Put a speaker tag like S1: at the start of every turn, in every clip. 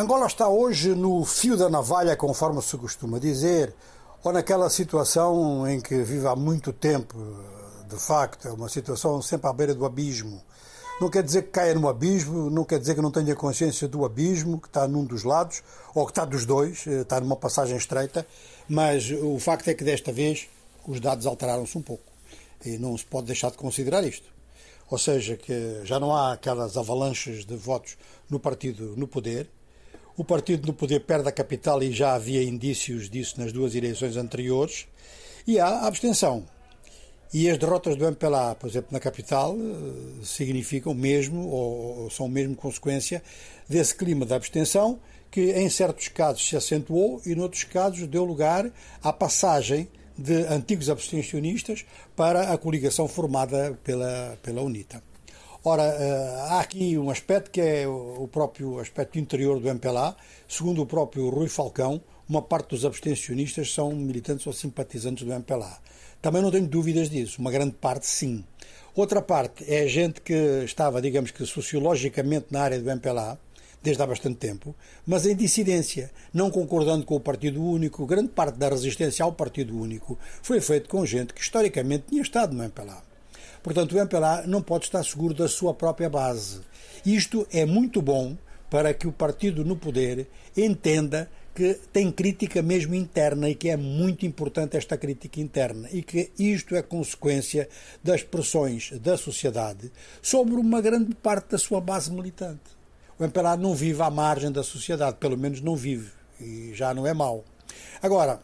S1: Angola está hoje no fio da navalha, conforme se costuma dizer, ou naquela situação em que vive há muito tempo, de facto, é uma situação sempre à beira do abismo. Não quer dizer que caia no abismo, não quer dizer que não tenha consciência do abismo, que está num dos lados, ou que está dos dois, eh, está numa passagem estreita, mas o facto é que desta vez os dados alteraram-se um pouco. E não se pode deixar de considerar isto. Ou seja, que já não há aquelas avalanches de votos no partido no poder, o partido no poder perde a capital e já havia indícios disso nas duas eleições anteriores. E há a abstenção. E as derrotas do MPLA, por exemplo, na capital, eh, significam mesmo, ou são mesmo consequência desse clima de abstenção que, em certos casos, se acentuou e, noutros casos, deu lugar à passagem de antigos abstencionistas para a coligação formada pela, pela UNITA. Ora, eh, há aqui um aspecto que é o próprio aspecto interior do MPLA. Segundo o próprio Rui Falcão, uma parte dos abstencionistas são militantes ou simpatizantes do MPLA. Também não tenho dúvidas disso, uma grande parte sim. Outra parte é gente que estava, digamos que sociologicamente na área do MPLA, desde há bastante tempo, mas em dissidência, não concordando com o Partido Único. Grande parte da resistência ao Partido Único foi feita com gente que historicamente tinha estado no MPLA. Portanto, o MPLA não pode estar seguro da sua própria base. Isto é muito bom para que o partido no poder entenda que tem crítica mesmo interna e que é muito importante esta crítica interna e que isto é consequência das pressões da sociedade sobre uma grande parte da sua base militante. O MPLA não vive à margem da sociedade, pelo menos não vive, e já não é mau. Agora,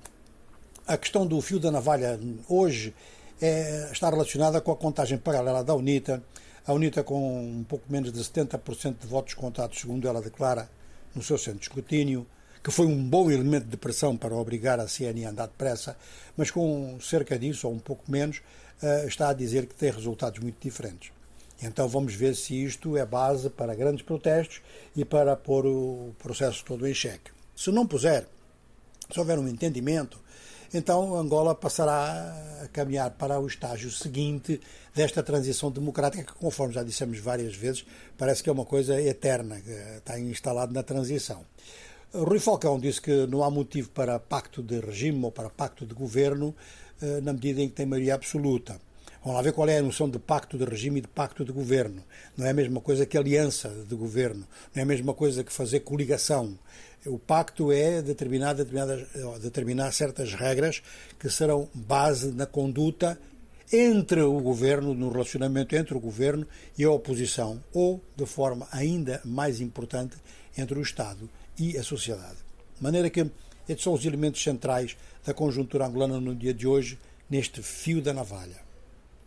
S1: a questão do fio da navalha hoje é, está relacionada com a contagem paralela da UNITA. A UNITA, com um pouco menos de 70% de votos contados, segundo ela declara no seu centro de escrutínio, que foi um bom elemento de pressão para obrigar a CNI a andar depressa, mas com cerca disso, ou um pouco menos, eh, está a dizer que tem resultados muito diferentes. Então vamos ver se isto é base para grandes protestos e para pôr o processo todo em xeque. Se não puser, se houver um entendimento, então Angola passará a caminhar para o estágio seguinte desta transição democrática, que, conforme já dissemos várias vezes, parece que é uma coisa eterna, está instalado na transição. Rui Falcão disse que não há motivo para pacto de regime ou para pacto de governo, eh, na medida em que tem maioria absoluta. Vamos lá ver qual é a noção de pacto de regime e de pacto de governo. Não é a mesma coisa que aliança de governo, não é a mesma coisa que fazer coligação. O pacto é determinar, determinar certas regras que serão base na conduta entre o governo, no relacionamento entre o governo e a oposição, ou, de forma ainda mais importante, entre o Estado e a sociedade. De maneira que estes são os elementos centrais da conjuntura angolana no dia de hoje, neste fio da navalha.